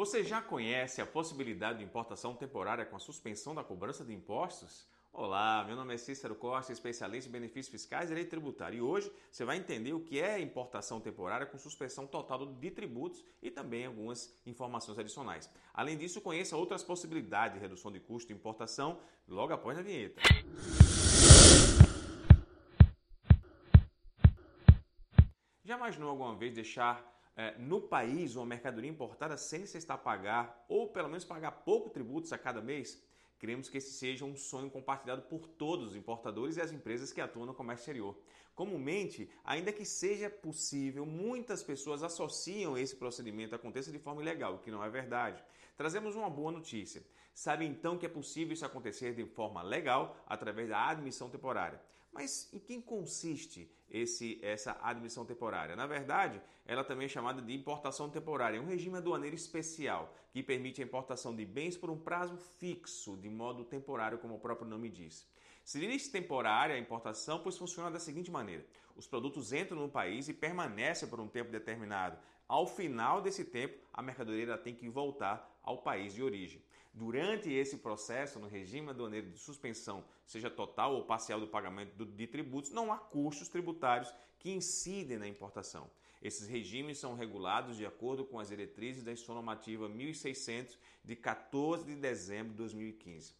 Você já conhece a possibilidade de importação temporária com a suspensão da cobrança de impostos? Olá, meu nome é Cícero Costa, especialista em benefícios fiscais e direito tributário. E hoje você vai entender o que é importação temporária com suspensão total de tributos e também algumas informações adicionais. Além disso, conheça outras possibilidades de redução de custo de importação logo após a vinheta. Já imaginou alguma vez deixar é, no país uma mercadoria importada sem necessitar pagar ou pelo menos pagar pouco tributos a cada mês? Queremos que esse seja um sonho compartilhado por todos os importadores e as empresas que atuam no comércio exterior. Comumente, ainda que seja possível, muitas pessoas associam esse procedimento aconteça de forma ilegal, o que não é verdade. Trazemos uma boa notícia. Sabe então que é possível isso acontecer de forma legal através da admissão temporária. Mas em que consiste esse, essa admissão temporária? Na verdade, ela também é chamada de importação temporária, é um regime aduaneiro especial que permite a importação de bens por um prazo fixo, de modo temporário, como o próprio nome diz. Se diz temporária a importação, pois funciona da seguinte maneira: os produtos entram no país e permanecem por um tempo determinado. Ao final desse tempo, a mercadoria tem que voltar ao país de origem. Durante esse processo, no regime aduaneiro de suspensão, seja total ou parcial do pagamento de tributos, não há custos tributários que incidem na importação. Esses regimes são regulados de acordo com as diretrizes da Instrução Normativa 1600 de 14 de dezembro de 2015.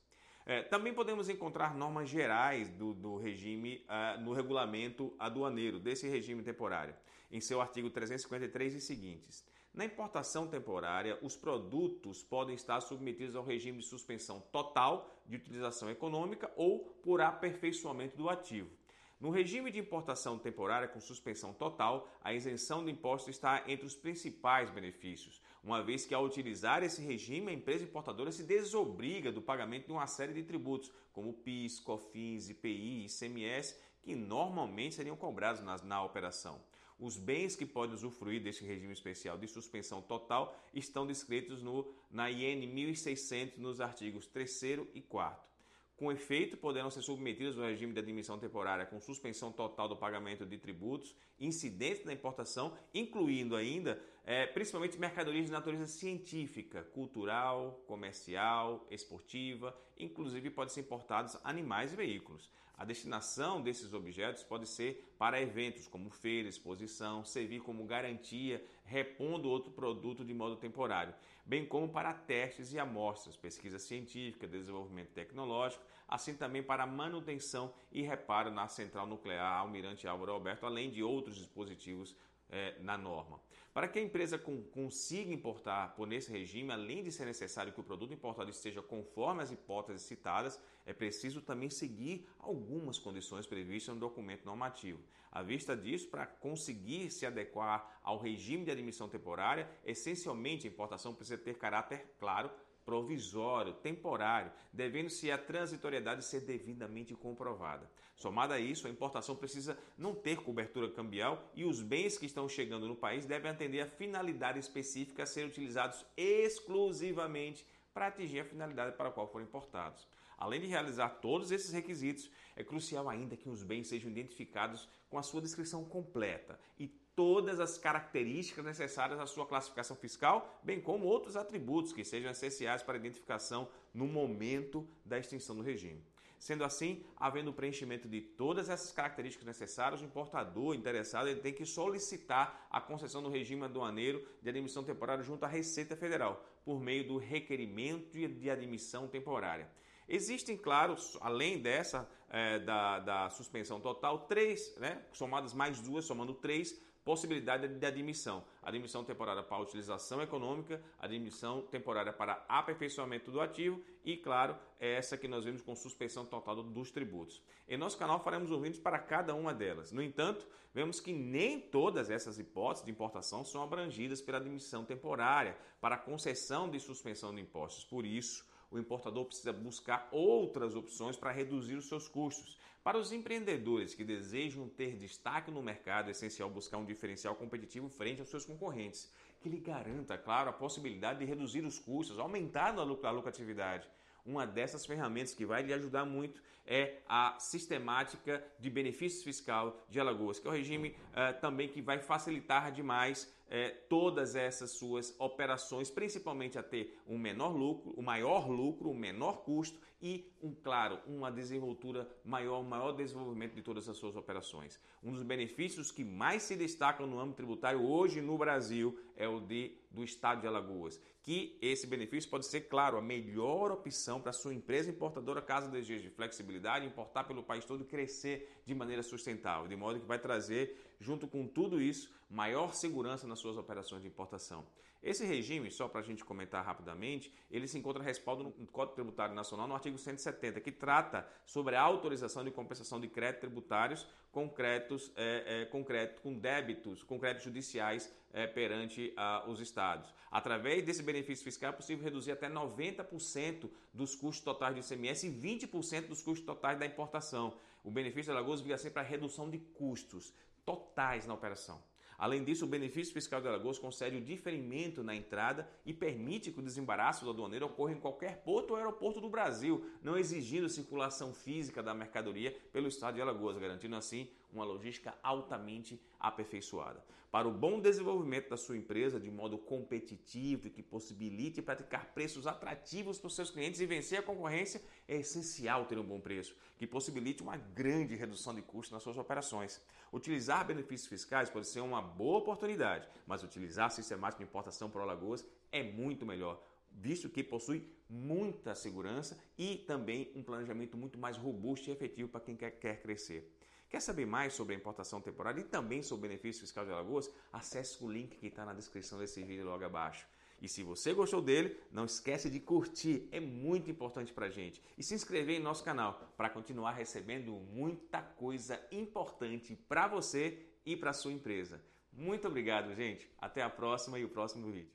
É, também podemos encontrar normas gerais do, do regime uh, no regulamento aduaneiro, desse regime temporário, em seu artigo 353 e seguintes. Na importação temporária, os produtos podem estar submetidos ao regime de suspensão total de utilização econômica ou por aperfeiçoamento do ativo. No regime de importação temporária com suspensão total, a isenção do imposto está entre os principais benefícios, uma vez que ao utilizar esse regime, a empresa importadora se desobriga do pagamento de uma série de tributos, como PIS, COFINS, IPI, ICMS, que normalmente seriam cobrados na, na operação. Os bens que podem usufruir deste regime especial de suspensão total estão descritos no, na IN 1600 nos artigos 3 e 4. Com efeito, poderão ser submetidos ao regime de admissão temporária com suspensão total do pagamento de tributos incidentes na importação, incluindo ainda é, principalmente mercadorias de natureza científica, cultural, comercial, esportiva, inclusive podem ser importados animais e veículos. A destinação desses objetos pode ser para eventos como feira, exposição, servir como garantia, repondo outro produto de modo temporário, bem como para testes e amostras, pesquisa científica, desenvolvimento tecnológico, assim também para manutenção e reparo na central nuclear Almirante Álvaro Alberto, além de outros dispositivos é, na norma. Para que a empresa com, consiga importar por nesse regime, além de ser necessário que o produto importado esteja conforme as hipóteses citadas, é preciso também seguir algumas condições previstas no documento normativo. À vista disso, para conseguir se adequar ao regime de admissão temporária, essencialmente a importação precisa ter caráter claro provisório, temporário, devendo-se a transitoriedade ser devidamente comprovada. Somada a isso, a importação precisa não ter cobertura cambial e os bens que estão chegando no país devem atender a finalidade específica a ser utilizados exclusivamente para atingir a finalidade para a qual foram importados. Além de realizar todos esses requisitos, é crucial ainda que os bens sejam identificados com a sua descrição completa e todas as características necessárias à sua classificação fiscal, bem como outros atributos que sejam essenciais para a identificação no momento da extinção do regime. Sendo assim, havendo o preenchimento de todas essas características necessárias, o importador interessado ele tem que solicitar a concessão do regime aduaneiro de admissão temporária junto à Receita Federal, por meio do requerimento de admissão temporária. Existem, claro, além dessa é, da, da suspensão total, três, né, somadas mais duas, somando três possibilidade de admissão. Admissão temporária para utilização econômica, admissão temporária para aperfeiçoamento do ativo e, claro, é essa que nós vemos com suspensão total dos tributos. Em nosso canal faremos um vídeo para cada uma delas. No entanto, vemos que nem todas essas hipóteses de importação são abrangidas pela admissão temporária para concessão de suspensão de impostos. Por isso, o importador precisa buscar outras opções para reduzir os seus custos. Para os empreendedores que desejam ter destaque no mercado, é essencial buscar um diferencial competitivo frente aos seus concorrentes, que lhe garanta, claro, a possibilidade de reduzir os custos, aumentar a lucratividade. Uma dessas ferramentas que vai lhe ajudar muito é a sistemática de benefícios fiscal de Alagoas, que é o regime uh, também que vai facilitar demais é, todas essas suas operações, principalmente a ter um menor lucro, o um maior lucro, um menor custo e, um, claro, uma desenvoltura maior, um maior desenvolvimento de todas as suas operações. Um dos benefícios que mais se destacam no âmbito tributário hoje no Brasil é o de, do Estado de Alagoas, que esse benefício pode ser, claro, a melhor opção para sua empresa importadora caso deseje de flexibilidade, importar pelo país todo e crescer de maneira sustentável, de modo que vai trazer, junto com tudo isso, maior segurança nas suas operações de importação. Esse regime, só para a gente comentar rapidamente, ele se encontra respaldo no Código Tributário Nacional no artigo 170, que trata sobre a autorização de compensação de créditos tributários com créditos, é, é, com, crédito, com débitos, com créditos judiciais é, perante ah, os estados. Através desse benefício fiscal é possível reduzir até 90% dos custos totais do ICMS e 20% dos custos totais da importação. O benefício da Alagoas via sempre a redução de custos totais na operação. Além disso, o benefício fiscal de Alagoas concede o diferimento na entrada e permite que o desembaraço do aduaneiro ocorra em qualquer porto ou aeroporto do Brasil, não exigindo circulação física da mercadoria pelo estado de Alagoas, garantindo assim uma logística altamente aperfeiçoada. Para o bom desenvolvimento da sua empresa de modo competitivo e que possibilite praticar preços atrativos para os seus clientes e vencer a concorrência, é essencial ter um bom preço, que possibilite uma grande redução de custos nas suas operações. Utilizar benefícios fiscais pode ser uma boa oportunidade, mas utilizar sistemática de importação para Alagoas é muito melhor, visto que possui muita segurança e também um planejamento muito mais robusto e efetivo para quem quer, quer crescer. Quer saber mais sobre a importação temporária e também sobre o benefício fiscal de Alagoas? Acesse o link que está na descrição desse vídeo logo abaixo. E se você gostou dele, não esquece de curtir, é muito importante para gente. E se inscrever em nosso canal para continuar recebendo muita coisa importante para você e para sua empresa. Muito obrigado, gente. Até a próxima e o próximo vídeo.